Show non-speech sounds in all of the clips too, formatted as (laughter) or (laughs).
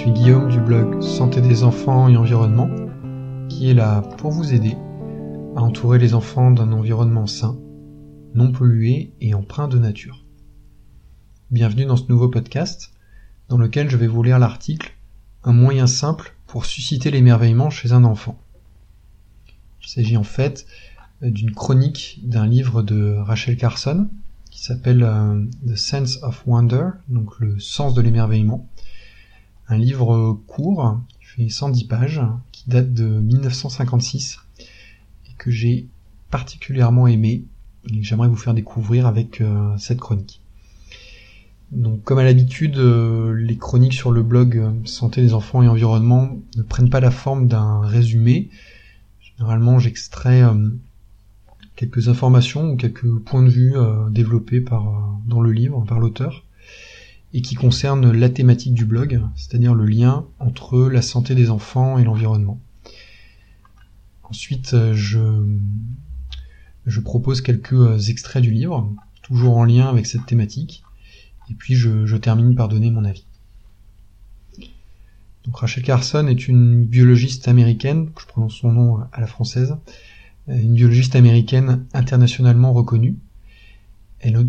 suis Guillaume du blog Santé des enfants et environnement, qui est là pour vous aider à entourer les enfants d'un environnement sain, non pollué et empreint de nature. Bienvenue dans ce nouveau podcast, dans lequel je vais vous lire l'article Un moyen simple pour susciter l'émerveillement chez un enfant. Il s'agit en fait d'une chronique d'un livre de Rachel Carson qui s'appelle euh, The Sense of Wonder, donc le sens de l'émerveillement. Un livre court, qui fait 110 pages, qui date de 1956 et que j'ai particulièrement aimé et que j'aimerais vous faire découvrir avec euh, cette chronique. Donc comme à l'habitude, euh, les chroniques sur le blog Santé des enfants et environnement ne prennent pas la forme d'un résumé. Généralement, j'extrais quelques informations ou quelques points de vue euh, développés euh, dans le livre par l'auteur et qui concernent la thématique du blog, c'est-à-dire le lien entre la santé des enfants et l'environnement. Ensuite, euh, je, je propose quelques extraits du livre, toujours en lien avec cette thématique, et puis je, je termine par donner mon avis. Donc Rachel Carson est une biologiste américaine, je prononce son nom à la française, une biologiste américaine internationalement reconnue. Elle,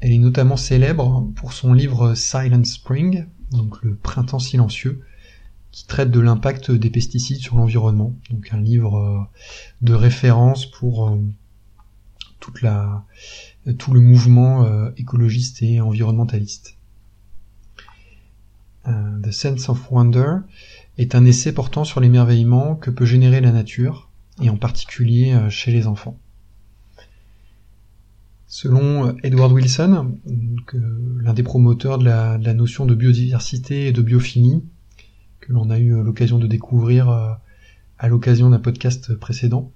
est notamment célèbre pour son livre Silent Spring, donc le printemps silencieux, qui traite de l'impact des pesticides sur l'environnement. Donc un livre euh, de référence pour euh, toute la, tout le mouvement euh, écologiste et environnementaliste. The Sense of Wonder est un essai portant sur l'émerveillement que peut générer la nature et en particulier chez les enfants. Selon euh, Edward Wilson, l'un des promoteurs de la, notion de biodiversité et de biophilie, que l'on a eu euh, l'occasion de découvrir à l'occasion d'un podcast précédent,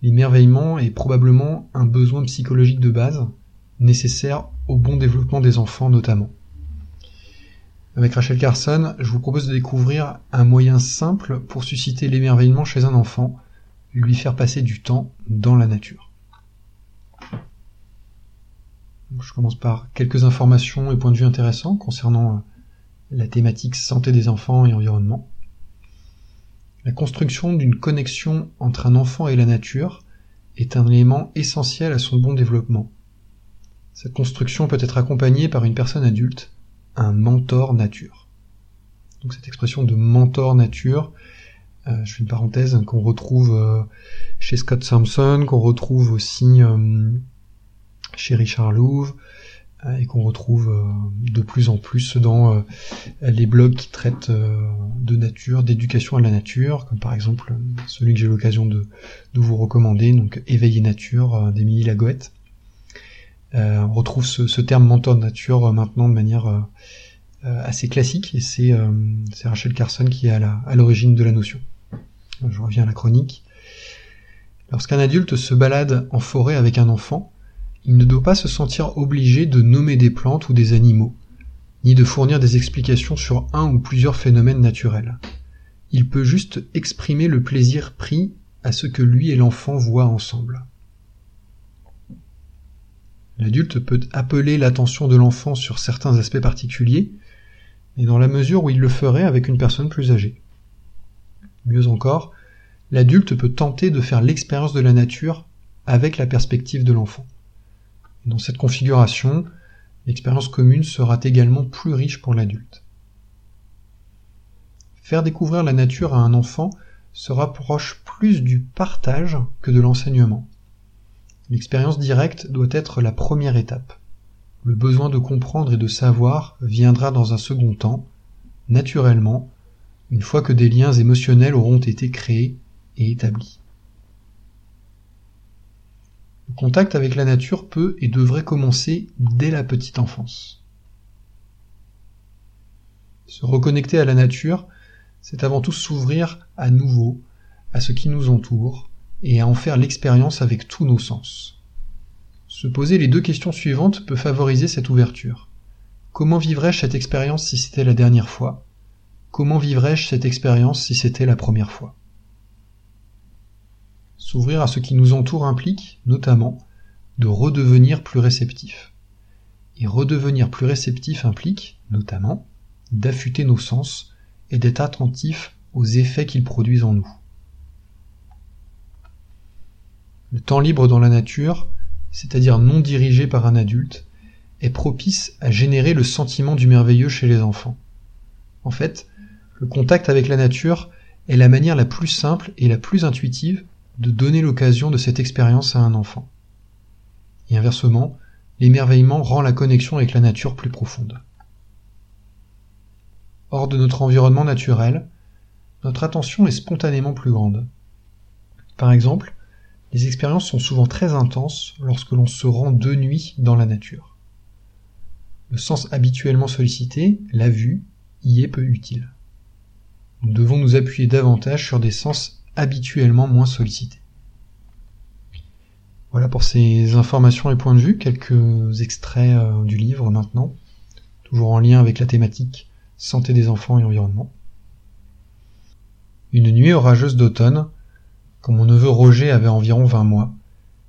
l'émerveillement est probablement un besoin psychologique de base, nécessaire au bon développement des enfants notamment. Avec Rachel Carson, je vous propose de découvrir un moyen simple pour susciter l'émerveillement chez un enfant, lui faire passer du temps dans la nature. Je commence par quelques informations et points de vue intéressants concernant euh, la thématique santé des enfants et environnement. La construction d'une connexion entre un enfant et la nature est un élément essentiel à son bon développement. Cette construction peut être accompagnée par une personne adulte, un mentor nature. Donc cette expression de mentor nature euh, je fais une parenthèse qu'on retrouve euh, chez Scott Sampson, qu'on retrouve aussi chez Richard Louv et qu'on retrouve de plus en plus dans les blogs qui traitent de nature, d'éducation à la nature, comme par exemple celui que j'ai l'occasion de, vous recommander, donc Éveiller nature d'Émilie Lagoette. on retrouve ce, terme mentor de nature maintenant de manière assez classique et c'est Rachel Carson qui est à l'origine de la notion je reviens à la chronique. Lorsqu'un adulte se balade en forêt avec un enfant, il ne doit pas se sentir obligé de nommer des plantes ou des animaux, ni de fournir des explications sur un ou plusieurs phénomènes naturels. Il peut juste exprimer le plaisir pris à ce que lui et l'enfant voient ensemble. L'adulte peut appeler l'attention de l'enfant sur certains aspects particuliers, mais dans la mesure où il le ferait avec une personne plus âgée. Mieux encore, l'adulte peut tenter de faire l'expérience de la nature avec la perspective de l'enfant. Dans cette configuration, l'expérience commune sera également plus riche pour l'adulte. Faire découvrir la nature à un enfant se rapproche plus du partage que de l'enseignement. L'expérience directe doit être la première étape. Le besoin de comprendre et de savoir viendra dans un second temps, naturellement, une fois que des liens émotionnels auront été créés et établis. Le contact avec la nature peut et devrait commencer dès la petite enfance. Se reconnecter à la nature, c'est avant tout s'ouvrir à nouveau à ce qui nous entoure et à en faire l'expérience avec tous nos sens. Se poser les deux questions suivantes peut favoriser cette ouverture. Comment vivrais-je cette expérience si c'était la dernière fois? Comment vivrais-je cette expérience si c'était la première fois? S'ouvrir à ce qui nous entoure implique, notamment, de redevenir plus réceptif. Et redevenir plus réceptif implique, notamment, d'affûter nos sens et d'être attentif aux effets qu'ils produisent en nous. Le temps libre dans la nature, c'est-à-dire non dirigé par un adulte, est propice à générer le sentiment du merveilleux chez les enfants. En fait, le contact avec la nature est la manière la plus simple et la plus intuitive de donner l'occasion de cette expérience à un enfant. Et inversement, l'émerveillement rend la connexion avec la nature plus profonde. Hors de notre environnement naturel, notre attention est spontanément plus grande. Par exemple, les expériences sont souvent très intenses lorsque l'on se rend de nuit dans la nature. Le sens habituellement sollicité, la vue, y est peu utile. Nous devons nous appuyer davantage sur des sens habituellement moins sollicités. Voilà pour ces informations et points de vue, quelques extraits euh, du livre maintenant, toujours en lien avec la thématique santé des enfants et environnement. Une nuit orageuse d'automne, quand mon neveu Roger avait environ vingt mois,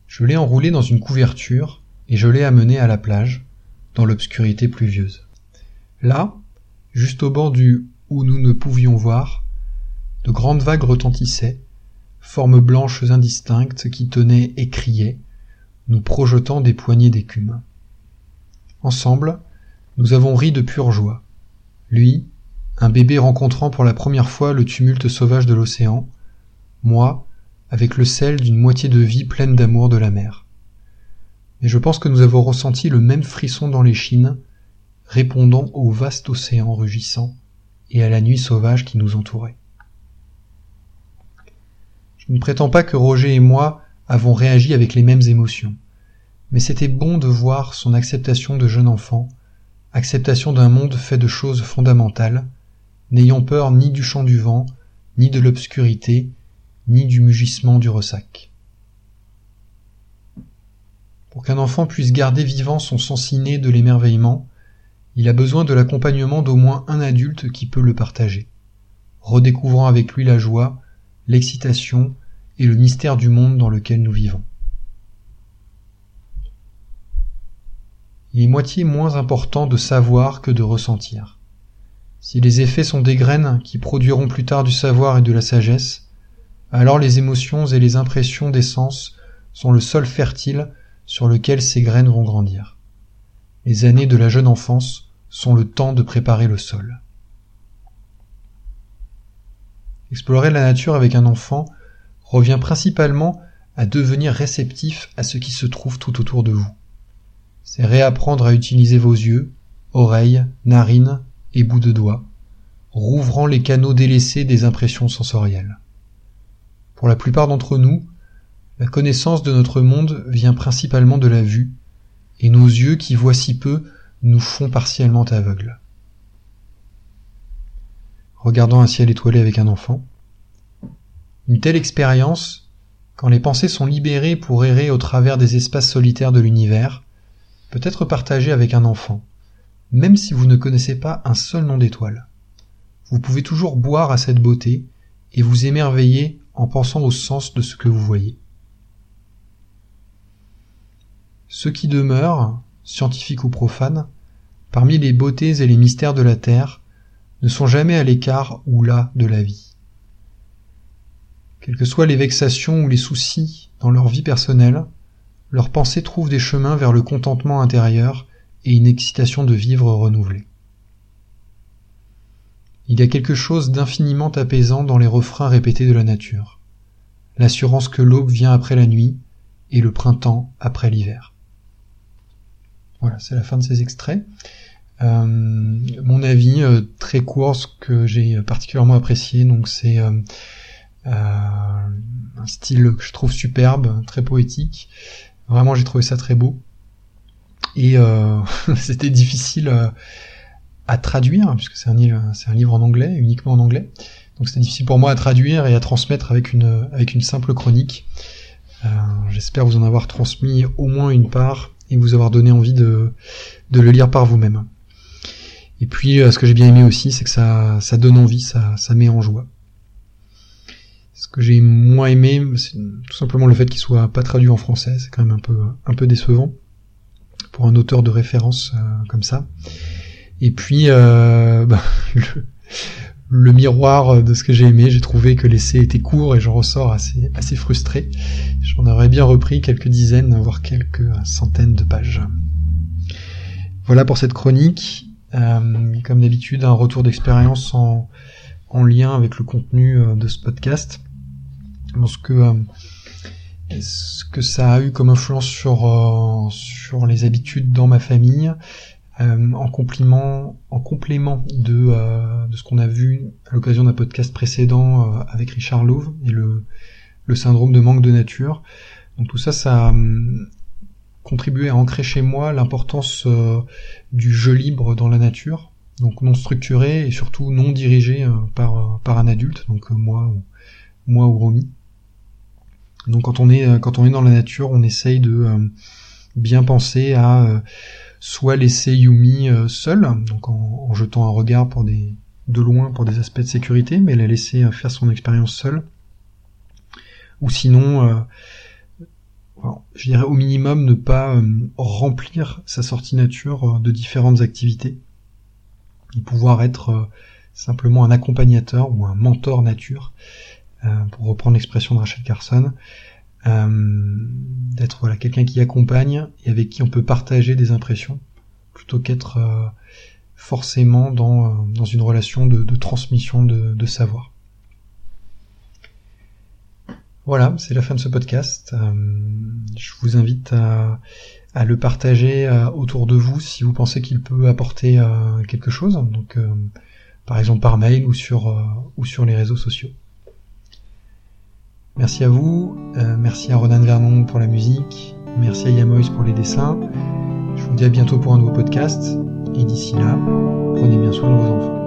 je l'ai enroulé dans une couverture et je l'ai amené à la plage, dans l'obscurité pluvieuse. Là, juste au bord du où nous ne pouvions voir, de grandes vagues retentissaient, formes blanches indistinctes qui tenaient et criaient, nous projetant des poignées d'écume. Ensemble, nous avons ri de pure joie. Lui, un bébé rencontrant pour la première fois le tumulte sauvage de l'océan, moi, avec le sel d'une moitié de vie pleine d'amour de la mer. Et je pense que nous avons ressenti le même frisson dans les chines, répondant au vaste océan rugissant et à la nuit sauvage qui nous entourait. Je ne prétends pas que Roger et moi avons réagi avec les mêmes émotions, mais c'était bon de voir son acceptation de jeune enfant, acceptation d'un monde fait de choses fondamentales, n'ayant peur ni du chant du vent, ni de l'obscurité, ni du mugissement du ressac. Pour qu'un enfant puisse garder vivant son sens inné de l'émerveillement, il a besoin de l'accompagnement d'au moins un adulte qui peut le partager, redécouvrant avec lui la joie, l'excitation et le mystère du monde dans lequel nous vivons. Il est moitié moins important de savoir que de ressentir. Si les effets sont des graines qui produiront plus tard du savoir et de la sagesse, alors les émotions et les impressions des sens sont le sol fertile sur lequel ces graines vont grandir. Les années de la jeune enfance sont le temps de préparer le sol. Explorer la nature avec un enfant revient principalement à devenir réceptif à ce qui se trouve tout autour de vous. C'est réapprendre à utiliser vos yeux, oreilles, narines et bouts de doigts, rouvrant les canaux délaissés des impressions sensorielles. Pour la plupart d'entre nous, la connaissance de notre monde vient principalement de la vue, et nos yeux qui voient si peu nous font partiellement aveugles. Regardant un ciel étoilé avec un enfant, une telle expérience, quand les pensées sont libérées pour errer au travers des espaces solitaires de l'univers, peut être partagée avec un enfant, même si vous ne connaissez pas un seul nom d'étoile. Vous pouvez toujours boire à cette beauté et vous émerveiller en pensant au sens de ce que vous voyez. Ce qui demeure, scientifiques ou profanes, parmi les beautés et les mystères de la terre, ne sont jamais à l'écart ou là de la vie. Quelles que soient les vexations ou les soucis dans leur vie personnelle, leurs pensées trouvent des chemins vers le contentement intérieur et une excitation de vivre renouvelée. Il y a quelque chose d'infiniment apaisant dans les refrains répétés de la nature, l'assurance que l'aube vient après la nuit et le printemps après l'hiver. Voilà, c'est la fin de ces extraits. Euh, mon avis euh, très court, ce que j'ai particulièrement apprécié, donc c'est euh, un style que je trouve superbe, très poétique. Vraiment, j'ai trouvé ça très beau. Et (laughs) c'était difficile à traduire, puisque c'est un un livre en anglais, uniquement en anglais. Donc c'était difficile pour moi à traduire et à transmettre avec une avec une simple chronique. J'espère vous en avoir transmis au moins une part et vous avoir donné envie de, de le lire par vous-même. Et puis, euh, ce que j'ai bien aimé aussi, c'est que ça, ça donne envie, ça, ça met en joie. Ce que j'ai moins aimé, c'est tout simplement le fait qu'il soit pas traduit en français. C'est quand même un peu, un peu décevant pour un auteur de référence euh, comme ça. Et puis, euh, (laughs) bah, le, le miroir de ce que j'ai aimé. J'ai trouvé que l'essai était court et j'en ressors assez, assez frustré. J'en aurais bien repris quelques dizaines, voire quelques centaines de pages. Voilà pour cette chronique. Euh, comme d'habitude, un retour d'expérience en, en, lien avec le contenu euh, de ce podcast. que, euh, ce que ça a eu comme influence sur, les habitudes dans ma famille, en complément, en complément de, de ce qu'on a vu à l'occasion d'un podcast précédent avec Richard Louve et le, le syndrome de manque de nature. Donc tout ça, ça, contribuer à ancrer chez moi l'importance euh, du jeu libre dans la nature, donc non structuré et surtout non dirigé euh, par, euh, par un adulte, donc moi, ou, moi ou Romy. Donc quand on est quand on est dans la nature, on essaye de bien penser à soit laisser Yumi seule, donc en, jetant un regard pour des de loin pour des aspects de sécurité, mais la laisser faire son expérience seule, ou sinon je dirais au minimum ne pas euh, remplir sa sortie nature euh, de différentes activités et pouvoir être euh, simplement un accompagnateur ou un mentor nature, pour reprendre l'expression de Rachel Carson, d'être voilà quelqu'un qui accompagne et avec qui on peut partager des impressions plutôt qu'être forcément dans, dans une relation de, transmission de savoir. Voilà, c'est la fin de ce podcast. Euh, je vous invite à, le partager euh, autour de vous si vous pensez qu'il peut apporter euh, quelque chose. Donc, par exemple par mail ou sur, ou sur les réseaux sociaux. Merci à vous, merci à Ronan Vernon pour la musique, merci à Yamois pour les dessins. Je vous dis à bientôt pour un nouveau podcast, et d'ici là, prenez bien soin de vos enfants.